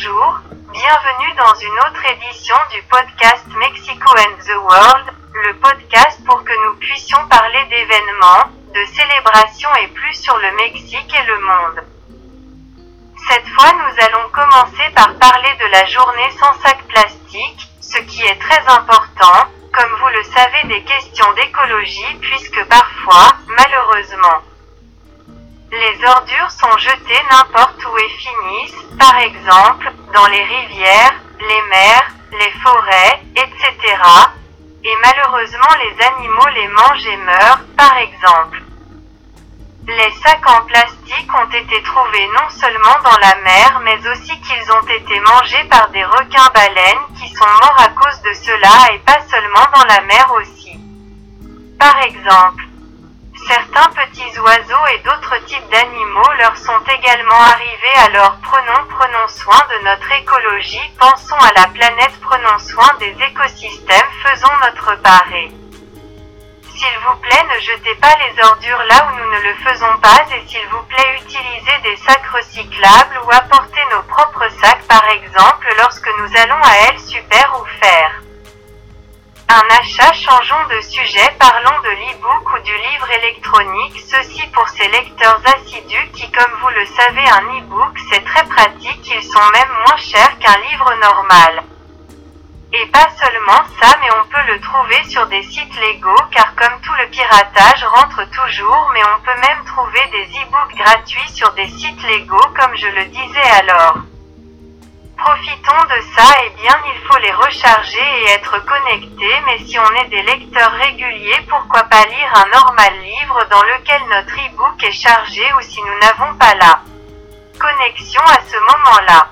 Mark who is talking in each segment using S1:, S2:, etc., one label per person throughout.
S1: Bonjour, bienvenue dans une autre édition du podcast Mexico and the World, le podcast pour que nous puissions parler d'événements, de célébrations et plus sur le Mexique et le monde. Cette fois nous allons commencer par parler de la journée sans sac plastique, ce qui est très important, comme vous le savez des questions d'écologie puisque parfois, malheureusement, les ordures sont jetées n'importe où et finissent, par exemple, les rivières, les mers, les forêts, etc. Et malheureusement les animaux les mangent et meurent, par exemple. Les sacs en plastique ont été trouvés non seulement dans la mer mais aussi qu'ils ont été mangés par des requins-baleines qui sont morts à cause de cela et pas seulement dans la mer aussi. Par exemple, Certains petits oiseaux et d'autres types d'animaux leur sont également arrivés alors prenons prenons soin de notre écologie, pensons à la planète, prenons soin des écosystèmes, faisons notre part s'il vous plaît ne jetez pas les ordures là où nous ne le faisons pas et s'il vous plaît utilisez des sacs recyclables ou apportez nos propres sacs par exemple lorsque nous allons à El Super ou faire un achat, changeons de sujet, parlons de l'e-book ou du livre électronique, ceci pour ces lecteurs assidus qui comme vous le savez un e-book c'est très pratique, ils sont même moins chers qu'un livre normal. Et pas seulement ça mais on peut le trouver sur des sites légaux car comme tout le piratage rentre toujours mais on peut même trouver des e-books gratuits sur des sites légaux comme je le disais alors. Profitons de ça et bien il faut les recharger et être connecté mais si on est des lecteurs réguliers pourquoi pas lire un normal livre dans lequel notre e-book est chargé ou si nous n'avons pas la connexion à ce moment-là.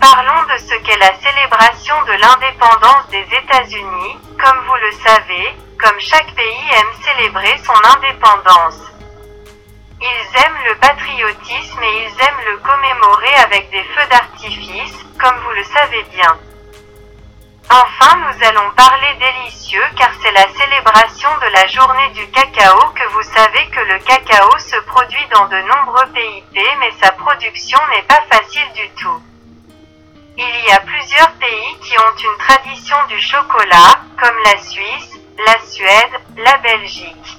S1: Parlons de ce qu'est la célébration de l'indépendance des États-Unis, comme vous le savez, comme chaque pays aime célébrer son indépendance. Aiment le patriotisme et ils aiment le commémorer avec des feux d'artifice, comme vous le savez bien. Enfin nous allons parler délicieux car c'est la célébration de la journée du cacao que vous savez que le cacao se produit dans de nombreux PIP mais sa production n'est pas facile du tout. Il y a plusieurs pays qui ont une tradition du chocolat, comme la Suisse, la Suède, la Belgique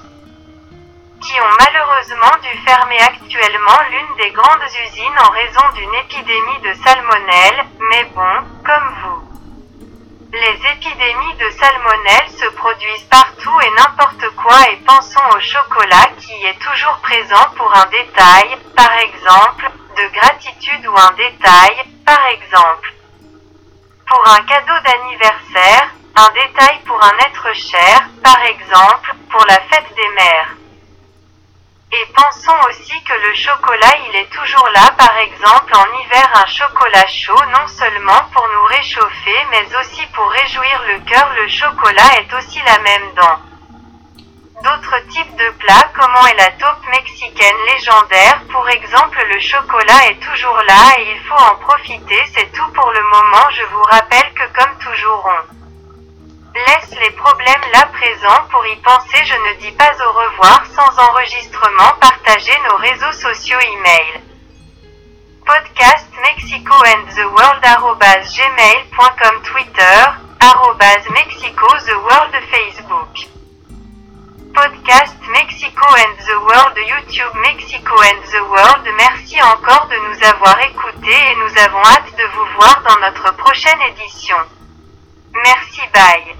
S1: qui ont malheureusement dû fermer actuellement l'une des grandes usines en raison d'une épidémie de salmonelle, mais bon, comme vous. Les épidémies de salmonelle se produisent partout et n'importe quoi et pensons au chocolat qui est toujours présent pour un détail, par exemple, de gratitude ou un détail, par exemple. Pour un cadeau d'anniversaire, un détail pour un être cher, par exemple, pour la fête des mères. Et pensons aussi que le chocolat il est toujours là. Par exemple en hiver un chocolat chaud non seulement pour nous réchauffer mais aussi pour réjouir le cœur le chocolat est aussi la même dans d'autres types de plats comment est la taupe mexicaine légendaire? Pour exemple le chocolat est toujours là et il faut en profiter. C'est tout pour le moment. Je vous rappelle que comme toujours on Laisse les problèmes là présents pour y penser je ne dis pas au revoir sans enregistrement partager nos réseaux sociaux email. Podcast Mexico and the World gmail.com Twitter Mexico the World Facebook. Podcast Mexico and the World YouTube Mexico and the World merci encore de nous avoir écoutés et nous avons hâte de vous voir dans notre prochaine édition. Merci bye.